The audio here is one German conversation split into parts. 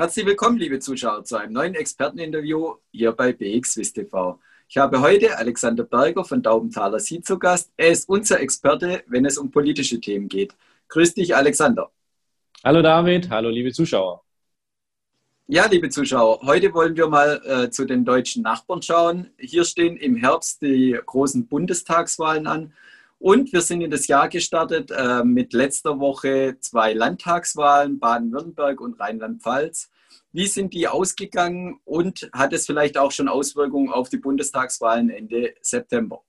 Herzlich willkommen, liebe Zuschauer, zu einem neuen Experteninterview hier bei BXWIST TV. Ich habe heute Alexander Berger von Daubenthaler Sie zu Gast. Er ist unser Experte, wenn es um politische Themen geht. Grüß dich, Alexander. Hallo David, hallo liebe Zuschauer. Ja, liebe Zuschauer, heute wollen wir mal äh, zu den deutschen Nachbarn schauen. Hier stehen im Herbst die großen Bundestagswahlen an. Und wir sind in das Jahr gestartet äh, mit letzter Woche zwei Landtagswahlen, Baden-Württemberg und Rheinland-Pfalz. Wie sind die ausgegangen und hat es vielleicht auch schon Auswirkungen auf die Bundestagswahlen Ende September?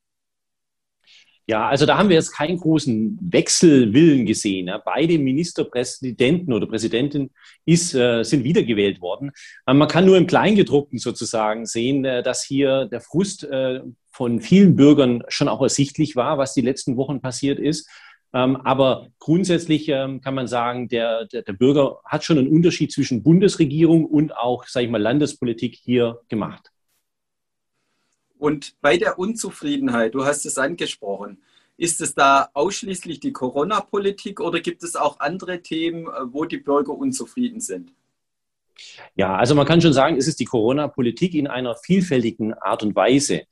Ja, also da haben wir jetzt keinen großen Wechselwillen gesehen. Ja. Beide Ministerpräsidenten oder Präsidentin ist, äh, sind wiedergewählt worden. Man kann nur im Kleingedruckten sozusagen sehen, äh, dass hier der Frust äh, von vielen Bürgern schon auch ersichtlich war, was die letzten Wochen passiert ist. Ähm, aber grundsätzlich ähm, kann man sagen, der, der, der, Bürger hat schon einen Unterschied zwischen Bundesregierung und auch, sage ich mal, Landespolitik hier gemacht. Und bei der Unzufriedenheit, du hast es angesprochen, ist es da ausschließlich die Corona-Politik oder gibt es auch andere Themen, äh, wo die Bürger unzufrieden sind? Ja, also man kann schon sagen, es ist die Corona-Politik in einer vielfältigen Art und Weise.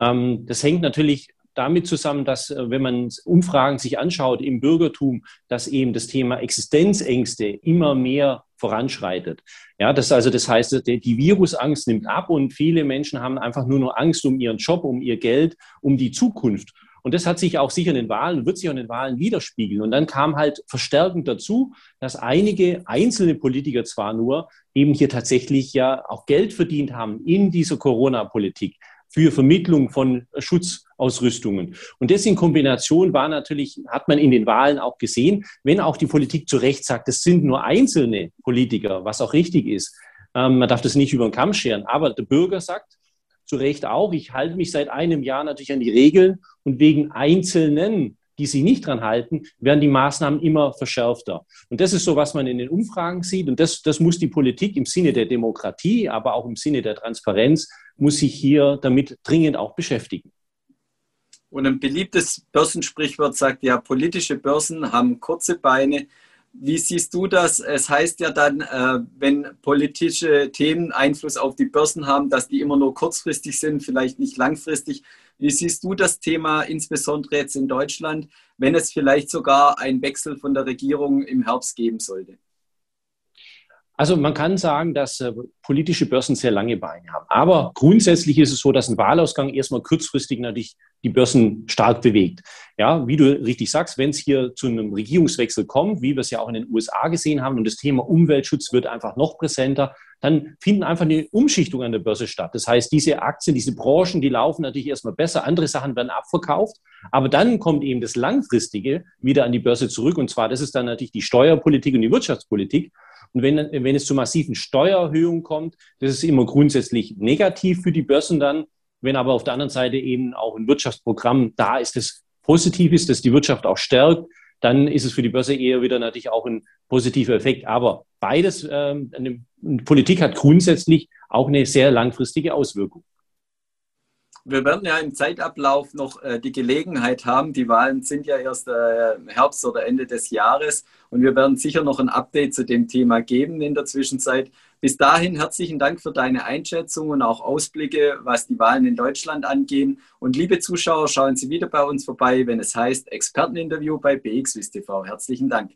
Ähm, das hängt natürlich damit zusammen, dass äh, wenn man Umfragen sich anschaut im Bürgertum, dass eben das Thema Existenzängste immer mehr voranschreitet. Ja, das also, das heißt, die Virusangst nimmt ab und viele Menschen haben einfach nur noch Angst um ihren Job, um ihr Geld, um die Zukunft. Und das hat sich auch sicher in den Wahlen, wird sich auch in den Wahlen widerspiegeln. Und dann kam halt verstärkend dazu, dass einige einzelne Politiker zwar nur eben hier tatsächlich ja auch Geld verdient haben in dieser Corona-Politik für Vermittlung von Schutzausrüstungen. Und das in Kombination war natürlich, hat man in den Wahlen auch gesehen, wenn auch die Politik zu Recht sagt, es sind nur einzelne Politiker, was auch richtig ist. Ähm, man darf das nicht über den Kamm scheren. Aber der Bürger sagt zu Recht auch, ich halte mich seit einem Jahr natürlich an die Regeln und wegen einzelnen die sich nicht dran halten, werden die Maßnahmen immer verschärfter. Und das ist so, was man in den Umfragen sieht. Und das, das muss die Politik im Sinne der Demokratie, aber auch im Sinne der Transparenz, muss sich hier damit dringend auch beschäftigen. Und ein beliebtes Börsensprichwort sagt ja, politische Börsen haben kurze Beine. Wie siehst du das? Es heißt ja dann, äh, wenn politische Themen Einfluss auf die Börsen haben, dass die immer nur kurzfristig sind, vielleicht nicht langfristig. Wie siehst du das Thema, insbesondere jetzt in Deutschland, wenn es vielleicht sogar einen Wechsel von der Regierung im Herbst geben sollte? Also man kann sagen, dass äh, politische Börsen sehr lange Beine haben. Aber grundsätzlich ist es so, dass ein Wahlausgang erstmal kurzfristig natürlich die Börsen stark bewegt. Ja, wie du richtig sagst, wenn es hier zu einem Regierungswechsel kommt, wie wir es ja auch in den USA gesehen haben, und das Thema Umweltschutz wird einfach noch präsenter, dann finden einfach eine Umschichtung an der Börse statt. Das heißt, diese Aktien, diese Branchen, die laufen natürlich erstmal besser, andere Sachen werden abverkauft, aber dann kommt eben das Langfristige wieder an die Börse zurück. Und zwar, das ist dann natürlich die Steuerpolitik und die Wirtschaftspolitik. Und wenn, wenn es zu massiven Steuererhöhungen kommt, das ist immer grundsätzlich negativ für die Börsen dann. Wenn aber auf der anderen Seite eben auch ein Wirtschaftsprogramm da ist, das positiv ist, das die Wirtschaft auch stärkt, dann ist es für die Börse eher wieder natürlich auch ein positiver Effekt. Aber beides, ähm, eine Politik hat grundsätzlich auch eine sehr langfristige Auswirkung. Wir werden ja im Zeitablauf noch äh, die Gelegenheit haben. Die Wahlen sind ja erst äh, Herbst oder Ende des Jahres und wir werden sicher noch ein Update zu dem Thema geben in der Zwischenzeit. Bis dahin herzlichen Dank für deine Einschätzung und auch Ausblicke, was die Wahlen in Deutschland angehen. Und liebe Zuschauer, schauen Sie wieder bei uns vorbei, wenn es heißt Experteninterview bei BXWIST TV. Herzlichen Dank.